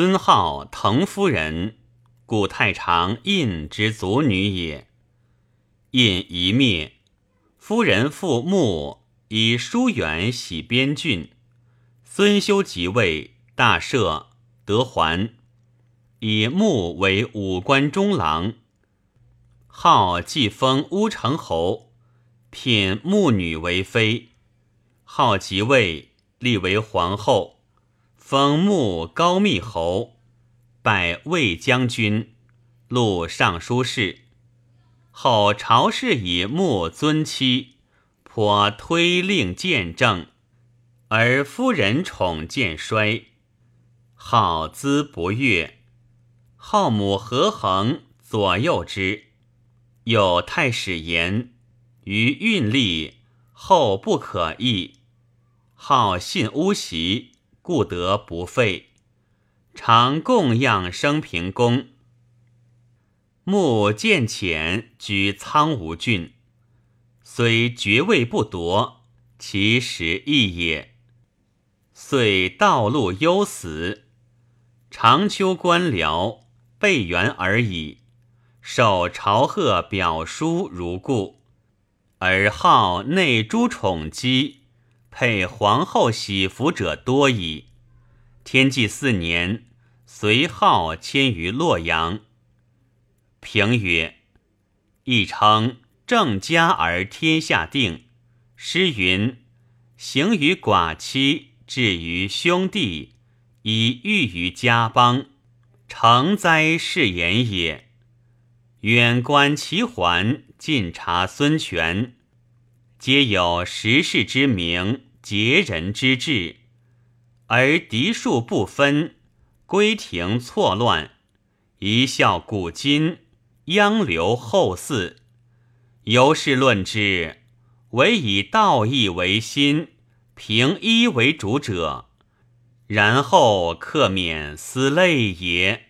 孙号滕夫人，故太常胤之族女也。胤一灭，夫人复穆以疏远徙边郡。孙修即位，大赦，得还，以穆为武官中郎。号既封乌程侯，聘穆女为妃。号即位，立为皇后。封穆高密侯，拜魏将军，录尚书事。后朝氏以穆尊妻，颇推令见政，而夫人宠渐衰。好资不悦，后母何衡左右之。有太史言于运力后不可议，好信巫习。故得不废，常供养升平公。穆见浅，居苍梧郡，虽爵位不夺，其实义也。遂道路忧死，长秋官僚备员而已，受朝贺表书如故，而好内诸宠姬。配皇后喜服者多矣。天纪四年，随号迁于洛阳。评曰：“亦称正家而天下定。”诗云：“行于寡妻，至于兄弟，以喻于家邦，成哉是言也。”远观齐桓，近察孙权。皆有时势之名，节人之志，而嫡庶不分，归庭错乱，一笑古今，央留后嗣。由是论之，唯以道义为心，平一为主者，然后克免思累也。